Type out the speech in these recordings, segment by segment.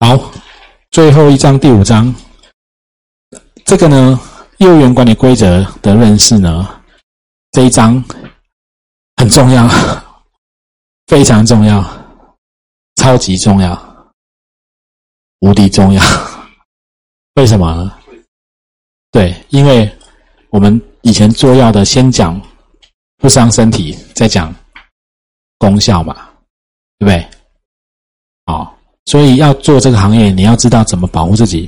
好，最后一章第五章，这个呢，业务员管理规则的认识呢，这一章很重要，非常重要，超级重要，无敌重要。为什么？对，因为我们以前做药的，先讲不伤身体，再讲功效嘛，对不对？好。所以要做这个行业，你要知道怎么保护自己，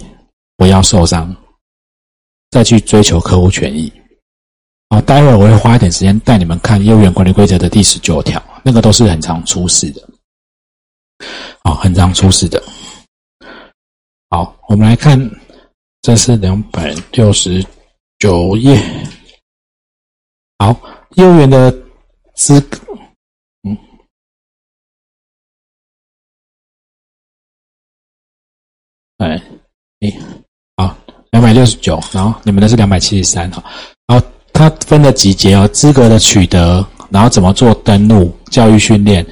不要受伤，再去追求客户权益。好，待会儿我会花一点时间带你们看业务员管理规则的第十九条，那个都是很常出事的。好，很常出事的。好，我们来看，这是两百六十九页。好，业务员的资哎，哎，好，两百六十九，然后你们的是两百七十三哈，然后它分了几节哦，资格的取得，然后怎么做登录、教育训练，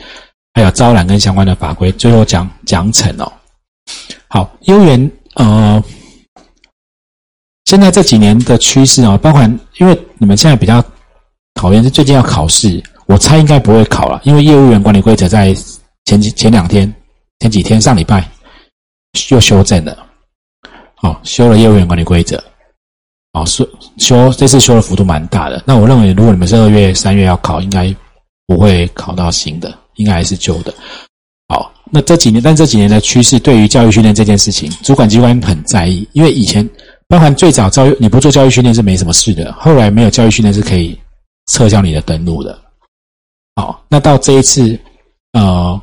还有招揽跟相关的法规，最后讲奖惩哦。好，优员呃，现在这几年的趋势哦，包含因为你们现在比较讨厌是最近要考试，我猜应该不会考了，因为业务员管理规则在前几前两天、前几天上礼拜。又修正了，好，修了业务员管理规则，好，修修这次修的幅度蛮大的。那我认为，如果你们是二月、三月要考，应该不会考到新的，应该还是旧的。好，那这几年，但这几年的趋势，对于教育训练这件事情，主管机关很在意，因为以前包含最早教育，你不做教育训练是没什么事的，后来没有教育训练是可以撤销你的登录的。好，那到这一次，呃，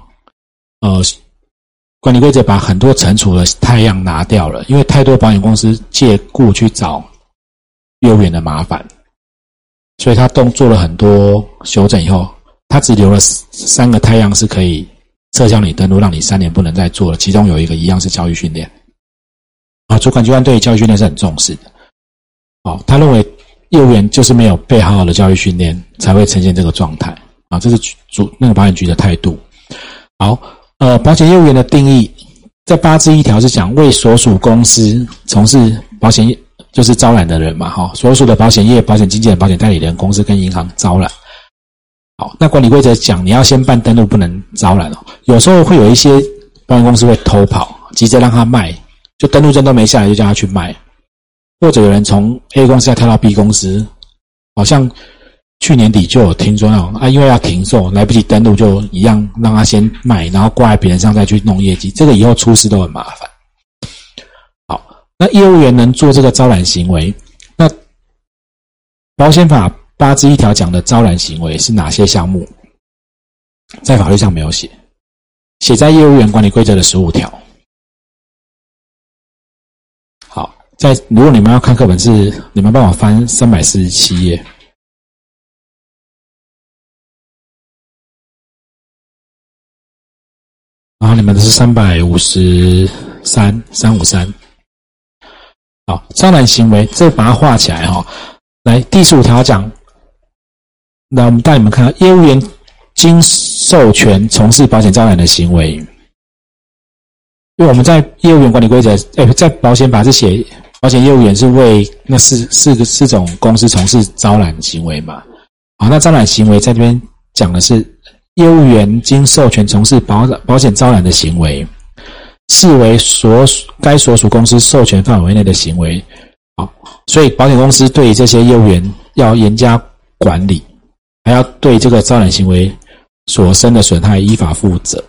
呃。管理规则把很多惩处的太阳拿掉了，因为太多保险公司借故去找业务员的麻烦，所以他动做了很多修正以后，他只留了三个太阳是可以撤销你登录，让你三年不能再做了。其中有一个一样是教育训练，啊，主管机关对教育训练是很重视的，哦，他认为业务员就是没有被好好的教育训练，才会呈现这个状态，啊，这是主那个保险局的态度，好。呃，保险业务员的定义，在八字一条是讲为所属公司从事保险业，就是招揽的人嘛，哈，所属的保险业、保险经纪人、保险代理人公司跟银行招揽。好，那管理规则讲，你要先办登录，不能招揽哦。有时候会有一些保险公司会偷跑，急着让他卖，就登录证都没下来，就叫他去卖，或者有人从 A 公司要跳到 B 公司，好像。去年底就有听说那种啊，因为要停售，来不及登录，就一样让他先卖，然后挂在别人上再去弄业绩，这个以后出事都很麻烦。好，那业务员能做这个招揽行为，那保险法八之一条讲的招揽行为是哪些项目？在法律上没有写，写在业务员管理规则的十五条。好，在如果你们要看课本，是你们帮我翻三百四十七页。然后你们的是三百五十三三五三，好，招揽行为，这把它画起来哈。来，第十五条讲，那我们带你们看，业务员经授权从事保险招揽的行为，因为我们在业务员管理规则，哎，在保险法是写保险业务员是为那四四个四种公司从事招揽行为嘛？好，那招揽行为在这边讲的是。业务员经授权从事保保险招揽的行为，视为所属该所属公司授权范围内的行为。好，所以保险公司对于这些业务员要严加管理，还要对这个招揽行为所生的损害依法负责。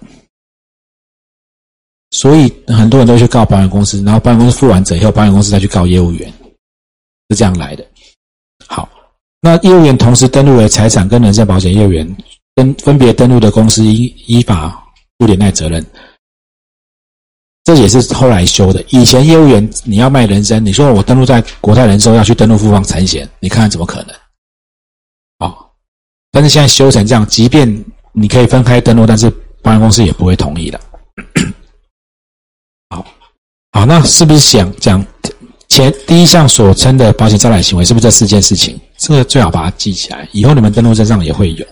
所以很多人都去告保险公司，然后保险公司负完责以后，保险公司再去告业务员，是这样来的。好，那业务员同时登录为财产跟人身保险业务员。分分别登录的公司依依法负连带责任，这也是后来修的。以前业务员你要卖人身，你说我登录在国泰人寿要去登录富邦产险，你看看怎么可能？好，但是现在修成这样，即便你可以分开登录，但是保险公司也不会同意的。好，好，那是不是想讲前第一项所称的保险招揽行为，是不是这四件事情？这个最好把它记起来，以后你们登录证上也会有。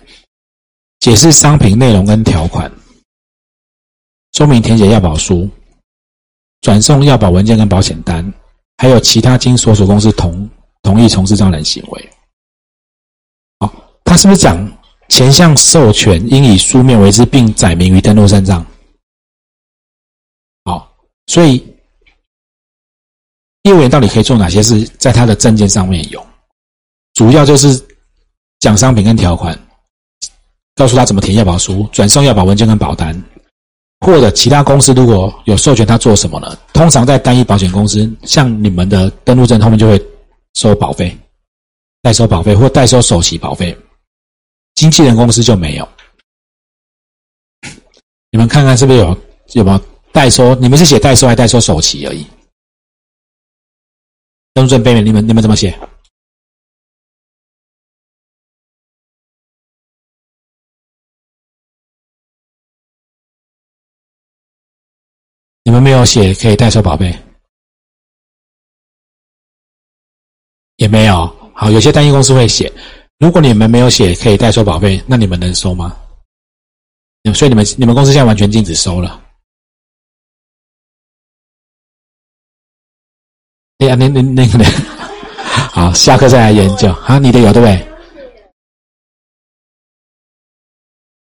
解释商品内容跟条款，说明填写要保书，转送要保文件跟保险单，还有其他经所属公司同同意从事招揽行为。好，他是不是讲前项授权应以书面为之，并载明于登录证上？好，所以业务员到底可以做哪些事，在他的证件上面有，主要就是讲商品跟条款，告诉他怎么填要保书，转送要保文件跟保单。或者其他公司如果有授权他做什么呢？通常在单一保险公司，像你们的登录证他们就会收保费，代收保费或代收首期保费。经纪人公司就没有。你们看看是不是有有没有代收？你们是写代收还代收首期而已？登录证背面你们你们怎么写？你们没有写可以代收保费，也没有。好，有些单一公司会写。如果你们没有写可以代收保费，那你们能收吗？所以你们你们公司现在完全禁止收了。哎呀，那那那个呢，好，下课再来研究。好，你的有对不对？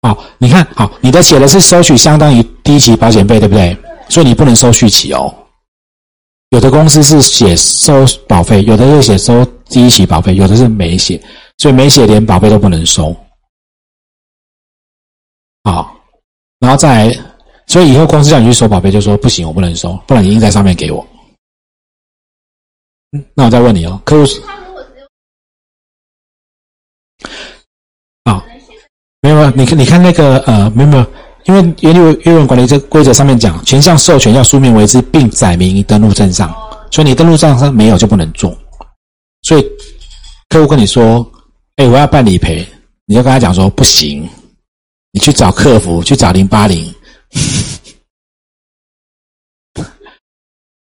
好，你看好，你的写的是收取相当于第一期保险费，对不对？所以你不能收续期哦。有的公司是写收保费，有的是写收第一期保费，有的是没写，所以没写连保费都不能收。好，然后再来，所以以后公司叫你去收保费，就说不行，我不能收，不然你印在上面给我。嗯那我再问你哦，客户是？啊，没有啊，你看，你看那个呃，没有没有。因为业务业务管理这规则上面讲，全项授权要书面为之，并载明登录证上，所以你登录证上没有就不能做。所以客户跟你说：“哎，我要办理赔。”你就跟他讲说：“不行，你去找客服，去找零八零。”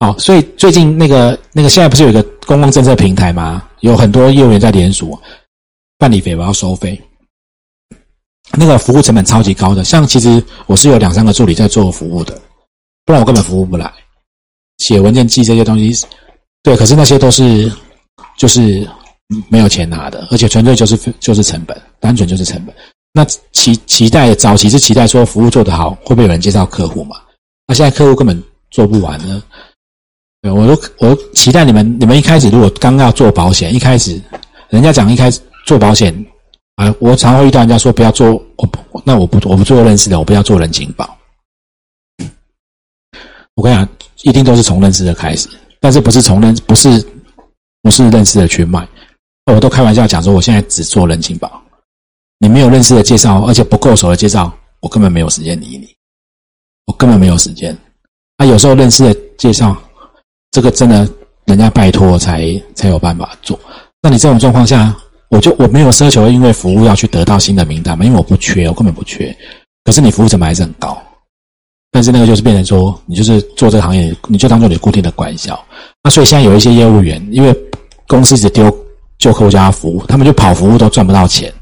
好，所以最近那个那个现在不是有一个公共政策平台吗？有很多业务员在联署办理费，我要收费。那个服务成本超级高的，像其实我是有两三个助理在做服务的，不然我根本服务不来。写文件、寄这些东西，对，可是那些都是就是没有钱拿的，而且纯粹就是就是成本，单纯就是成本。那期期待早期是期待说服务做得好，会不会有人介绍客户嘛？那现在客户根本做不完呢。对，我都我期待你们，你们一开始如果刚要做保险，一开始人家讲一开始做保险。啊，我常会遇到人家说不要做，我不，那我不，我不做认识的，我不要做人情保。我跟你讲，一定都是从认识的开始，但是不是从认，不是不是认识的去卖。我都开玩笑讲说，我现在只做人情保。你没有认识的介绍，而且不够熟的介绍，我根本没有时间理你，我根本没有时间。啊，有时候认识的介绍，这个真的人家拜托才才有办法做。那你这种状况下。我就我没有奢求，因为服务要去得到新的名单嘛，因为我不缺，我根本不缺。可是你服务成本还是很高，但是那个就是变成说，你就是做这个行业，你就当做你固定的管销。那所以现在有一些业务员，因为公司只丢旧客户家服务，他们就跑服务都赚不到钱，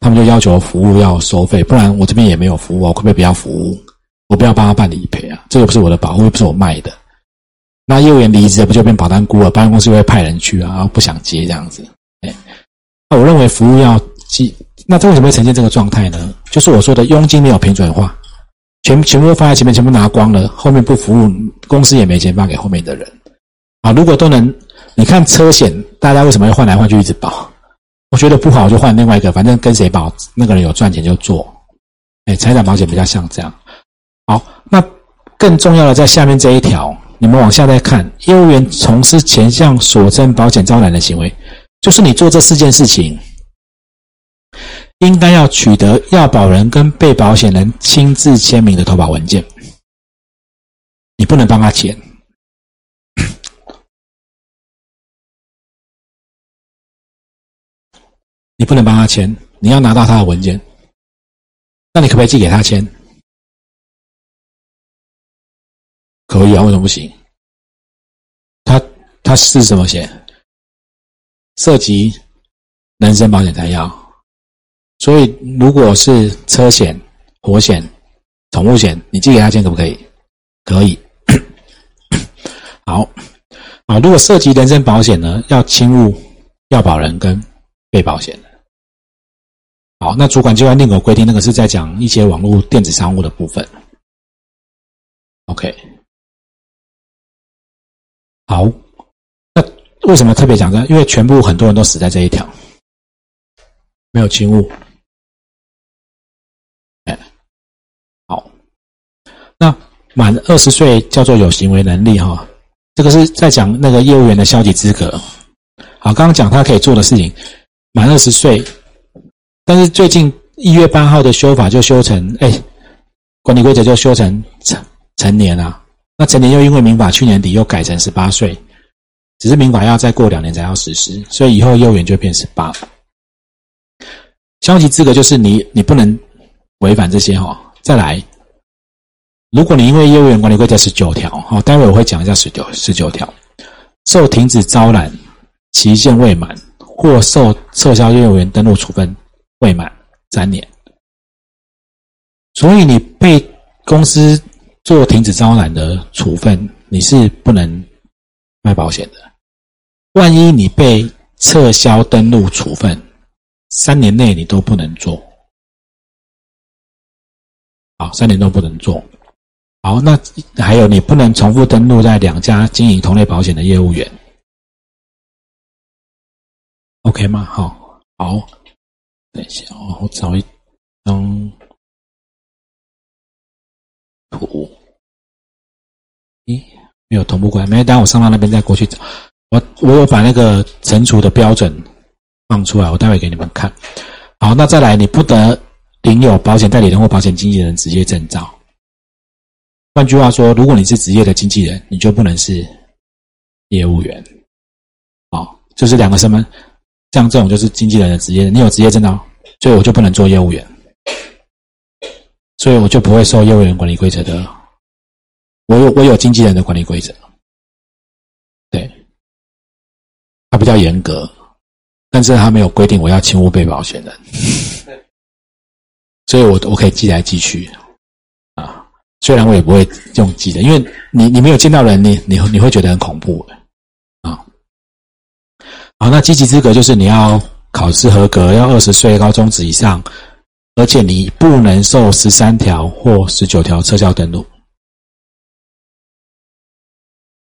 他们就要求服务要收费，不然我这边也没有服务，我可不可以不要服务？我不要帮他办理赔啊，这个不是我的保护，又不是我卖的。那业务员离职不就变保单孤了？保险公司会派人去啊，不想接这样子，那我认为服务要记，那这为什么会呈现这个状态呢？就是我说的佣金没有平准化，全全部都放在前面，全部拿光了，后面不服务，公司也没钱发给后面的人。啊，如果都能，你看车险，大家为什么要换来换去一直保？我觉得不好就换另外一个，反正跟谁保，那个人有赚钱就做。哎，财产保险比较像这样。好，那更重要的在下面这一条，你们往下再看，业务员从事前项所称保险招揽的行为。就是你做这四件事情，应该要取得要保人跟被保险人亲自签名的投保文件。你不能帮他签，你不能帮他签，你要拿到他的文件。那你可不可以寄给他签？可以啊，为什么不行？他他是怎么写？涉及人身保险才要，所以如果是车险、火险、宠物险，你寄给他签可不可以？可以。好，啊，如果涉及人身保险呢，要侵入要保人跟被保险人。好，那主管机关另有规定，那个是在讲一些网络电子商务的部分。OK，好，那为什么特别讲这？因为全部很多人都死在这一条，没有侵入。哎，好，那满二十岁叫做有行为能力哈，这个是在讲那个业务员的消极资格。好，刚刚讲他可以做的事情，满二十岁。但是最近一月八号的修法就修成，哎，管理规则就修成成成年啊。那成年又因为民法去年底又改成十八岁，只是民法要再过两年才要实施，所以以后业务员就变十八。消极资格就是你你不能违反这些哈。再来，如果你因为业务员管理规则十九条哈，待会我会讲一下十九十九条，受停止招揽期限未满或受撤销业务员登录处分。未满三年，所以你被公司做停止招揽的处分，你是不能卖保险的。万一你被撤销登录处分，三年内你都不能做。好，三年都不能做。好，那还有你不能重复登录在两家经营同类保险的业务员。OK 吗？好，好。等一下，我找一张图。咦，没有同步过来，没有等我上到那边再过去找。我我有把那个惩处的标准放出来，我待会给你们看。好，那再来，你不得领有保险代理人或保险经纪人职业证照。换句话说，如果你是职业的经纪人，你就不能是业务员。好，就是两个身份。像这种就是经纪人的职业，你有职业证照，所以我就不能做业务员，所以我就不会受业务员管理规则的。我有我有经纪人的管理规则，他比较严格，但是他没有规定我要侵入被保险人，所以我我可以寄来寄去啊，虽然我也不会用寄的，因为你你没有见到人，你你你会觉得很恐怖啊。好，那积极资格就是你要考试合格，要二十岁高中职以上，而且你不能受十三条或十九条撤销登录。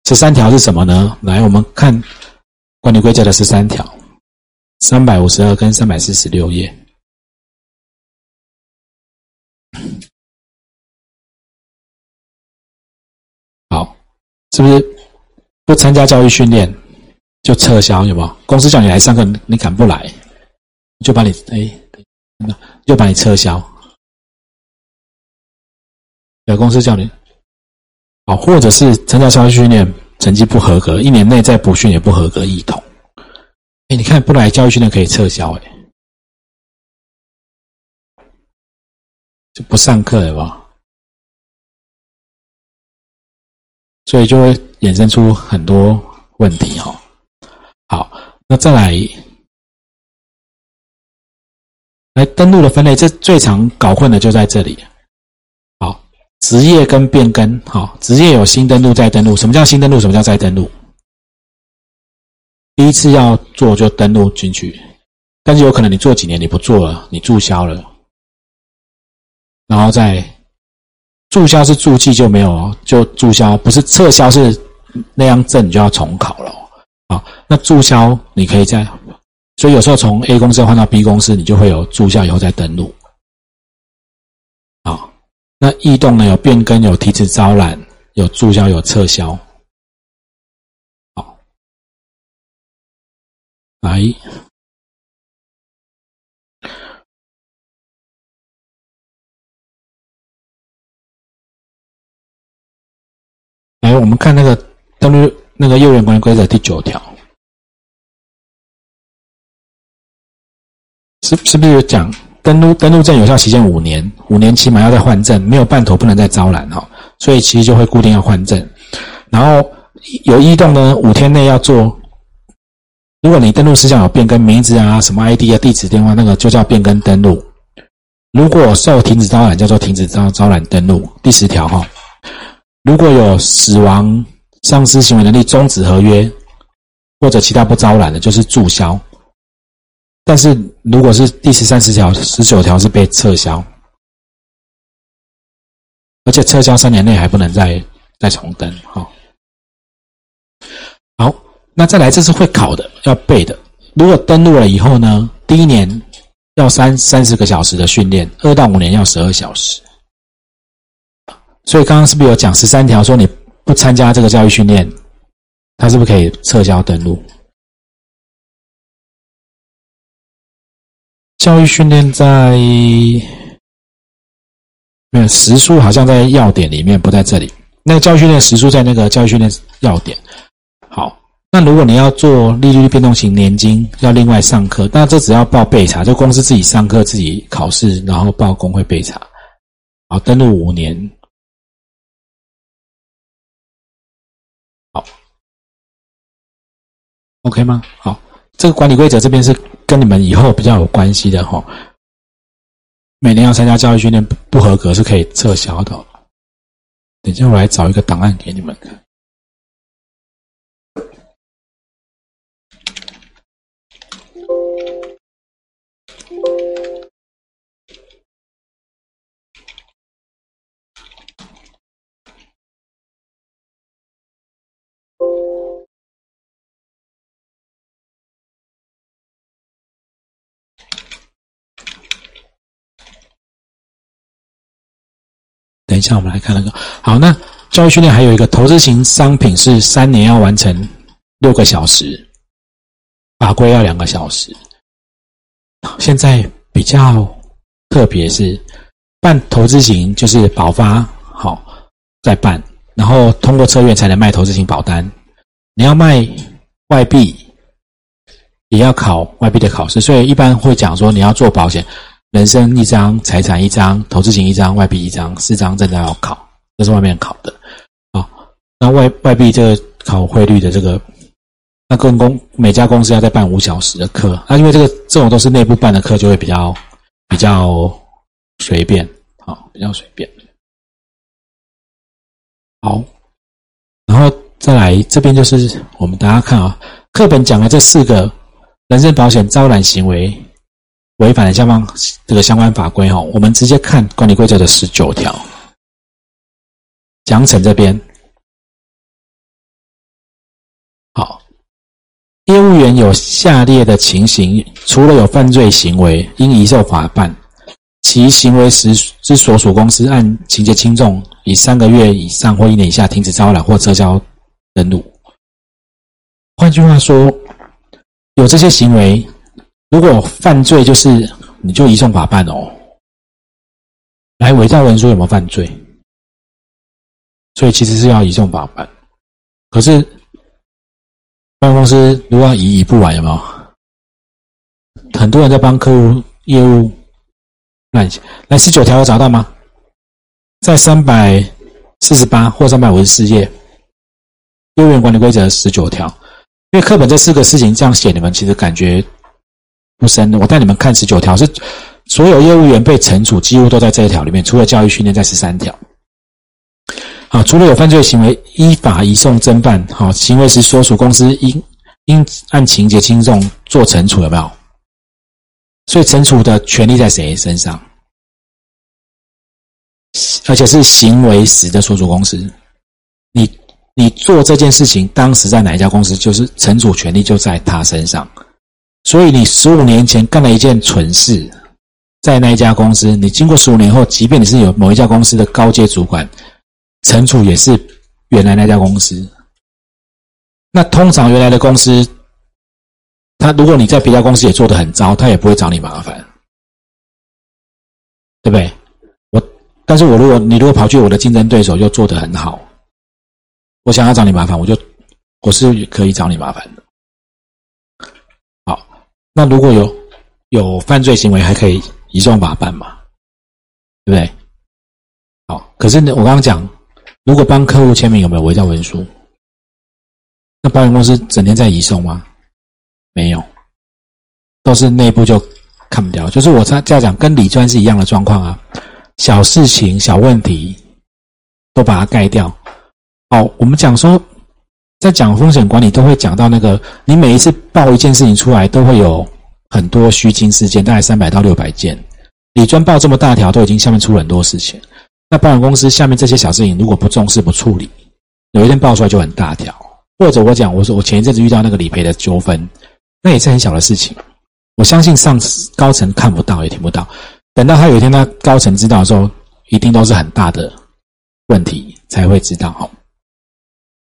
十三条是什么呢？来，我们看管理规则的十三条，三百五十二跟三百四十六页。好，是不是不参加教育训练？就撤销有没有？公司叫你来上课，你敢不来，就把你哎，就把你撤销。有公司叫你，好，或者是参加教育训练成绩不合格，一年内再补训也不合格，一同。哎，你看不来教育训练可以撤销，哎，就不上课了吧？所以就会衍生出很多问题哈。好，那再来，来登录的分类，这最常搞混的就在这里。职业跟变更，好，职业有新登录、再登录。什么叫新登录？什么叫再登录？第一次要做就登录进去，但是有可能你做几年你不做了，你注销了，然后再注销是注记就没有，就注销，不是撤销是那样证就要重考了。好，那注销你可以在，所以有时候从 A 公司换到 B 公司，你就会有注销以后再登录。那异动呢？有变更，有提词招揽，有注销，有撤销。好，来，来，我们看那个登录。那个幼儿园管理规则第九条，是是不是有讲登录登录证有效期限五年，五年期满要再换证，没有办妥不能再招揽哈，所以其实就会固定要换证。然后有异动呢，五天内要做。如果你登录事项有变更名字啊、什么 ID 啊、地址、电话，那个就叫变更登录。如果受停止招揽，叫做停止招招揽登录。第十条哈，如果有死亡。丧失行为能力，终止合约或者其他不招揽的，就是注销。但是如果是第十三十条、十九条是被撤销，而且撤销三年内还不能再再重登。好，好，那再来，这是会考的，要背的。如果登录了以后呢，第一年要三三十个小时的训练，二到五年要十二小时。所以刚刚是不是有讲十三条说你不参加这个教育训练，他是不是可以撤销登录？教育训练在没有时数，好像在要点里面，不在这里。那个教育训练时数在那个教育训练要点。好，那如果你要做利率变动型年金，要另外上课，那这只要报备查，就公司自己上课、自己考试，然后报工会备查。好，登录五年。好 OK 吗？好，这个管理规则这边是跟你们以后比较有关系的哈。每年要参加教育训练不合格是可以撤销的。等一下我来找一个档案给你们看。等一下，我们来看那个。好，那教育训练还有一个投资型商品是三年要完成六个小时，法规要两个小时。现在比较特别是办投资型，就是保发好再办，然后通过策略才能卖投资型保单。你要卖外币，也要考外币的考试，所以一般会讲说你要做保险。人生一张，财产一张，投资型一张，外币一张，四张正在要考，这是外面考的。啊，那外外币这个考汇率的这个，那公公每家公司要再办五小时的课，那因为这个这种都是内部办的课，就会比较比较随便，好，比较随便。好，然后再来这边就是我们大家看啊，课本讲的这四个人身保险招揽行为。违反了相关这个相关法规哈，我们直接看管理规则的十九条，奖惩这边，好，业务员有下列的情形，除了有犯罪行为，应移送法办，其行为时之所属公司按情节轻重，以三个月以上或一年以下停止招揽或撤销登录。换句话说，有这些行为。如果犯罪，就是你就移送法办哦。来伪造文书有没有犯罪？所以其实是要移送法办。可是，办公司如果要移移不完，有没有？很多人在帮客户业务来来十九条有找到吗？在三百四十八或三百五十四页，业务员管理规则十九条。因为课本这四个事情这样写，你们其实感觉。不深，我带你们看十九条，是所有业务员被惩处几乎都在这一条里面，除了教育训练在十三条。好，除了有犯罪行为，依法移送侦办。好，行为时所属公司应应按情节轻重做惩处，有没有？所以惩处的权利在谁身上？而且是行为时的所属公司，你你做这件事情，当时在哪一家公司，就是惩处权利就在他身上。所以你十五年前干了一件蠢事，在那一家公司，你经过十五年后，即便你是有某一家公司的高阶主管，惩处也是原来那家公司。那通常原来的公司，他如果你在别家公司也做得很糟，他也不会找你麻烦，对不对？我，但是我如果你如果跑去我的竞争对手又做得很好，我想要找你麻烦，我就我是可以找你麻烦的。那如果有有犯罪行为，还可以移送法办嘛？对不对？好，可是呢，我刚刚讲，如果帮客户签名有没有伪造文书？那保险公司整天在移送吗？没有，都是内部就看不掉。就是我在在讲，跟李专是一样的状况啊。小事情、小问题都把它盖掉。哦，我们讲说在讲风险管理都会讲到那个，你每一次报一件事情出来，都会有很多虚惊事件，大概三百到六百件。李专报这么大条，都已经下面出了很多事情。那保险公司下面这些小事情，如果不重视不处理，有一天爆出来就很大条。或者我讲，我说我前一阵子遇到那个理赔的纠纷，那也是很小的事情。我相信上高层看不到也听不到，等到他有一天他高层知道的时候，一定都是很大的问题才会知道。好，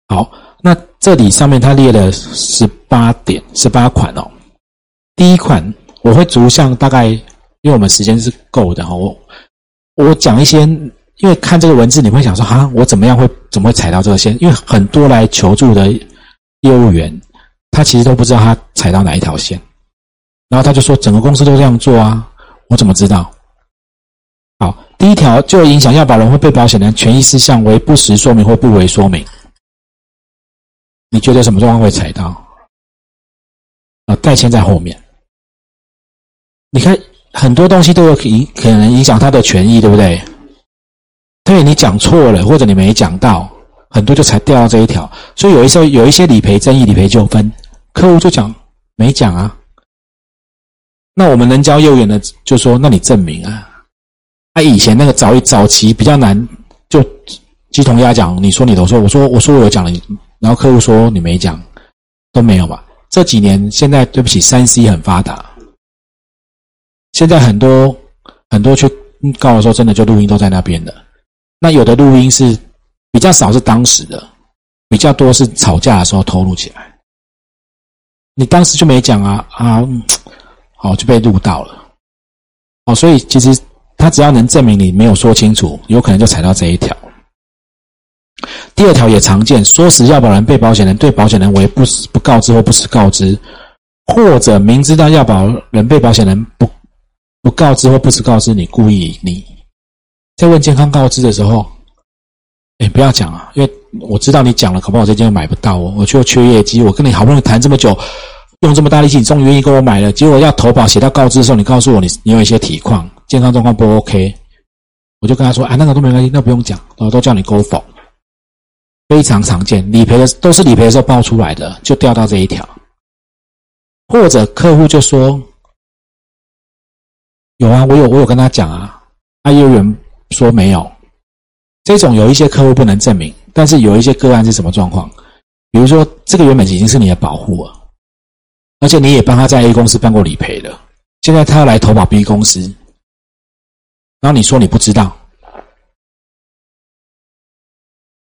好。那这里上面它列了十八点十八款哦。第一款我会逐项大概，因为我们时间是够的哈。我我讲一些，因为看这个文字你会想说哈，我怎么样会怎么会踩到这个线？因为很多来求助的业务员，他其实都不知道他踩到哪一条线，然后他就说整个公司都这样做啊，我怎么知道？好，第一条就影响要保人或被保险人权益事项为不实说明或不为说明。你觉得什么状况会踩到？啊，代签在后面。你看很多东西都有影，可能影响他的权益，对不对？对你讲错了，或者你没讲到，很多就才掉到这一条。所以有一时候有一些理赔争议、理赔纠纷，客户就讲没讲啊。那我们能教业务员的就说：那你证明啊。他以前那个早早期比较难，就鸡同鸭讲。你说你的，说我说我说我有讲了。然后客户说你没讲，都没有吧？这几年现在对不起，三 C 很发达，现在很多很多去告的时候，真的就录音都在那边的。那有的录音是比较少，是当时的，比较多是吵架的时候偷录起来。你当时就没讲啊啊，好就被录到了。哦，所以其实他只要能证明你没有说清楚，有可能就踩到这一条。第二条也常见，说实要保人、被保险人对保险人为不不告知或不实告知，或者明知道要保人、被保险人不不告知或不实告知，你故意你在问健康告知的时候，哎，不要讲啊，因为我知道你讲了，可不好这件又买不到哦，我就缺业绩，我跟你好不容易谈这么久，用这么大力气，你终于愿意跟我买了，结果要投保写到告知的时候，你告诉我你你有一些体况，健康状况不 OK，我就跟他说，啊，那个都没关系，那不用讲，我都叫你勾否。非常常见，理赔的都是理赔的时候爆出来的，就掉到这一条。或者客户就说：“有啊，我有，我有跟他讲啊。”啊，业务员说没有。这种有一些客户不能证明，但是有一些个案是什么状况？比如说，这个原本已经是你的保护了，而且你也帮他在 A 公司办过理赔了，现在他要来投保 B 公司，然后你说你不知道。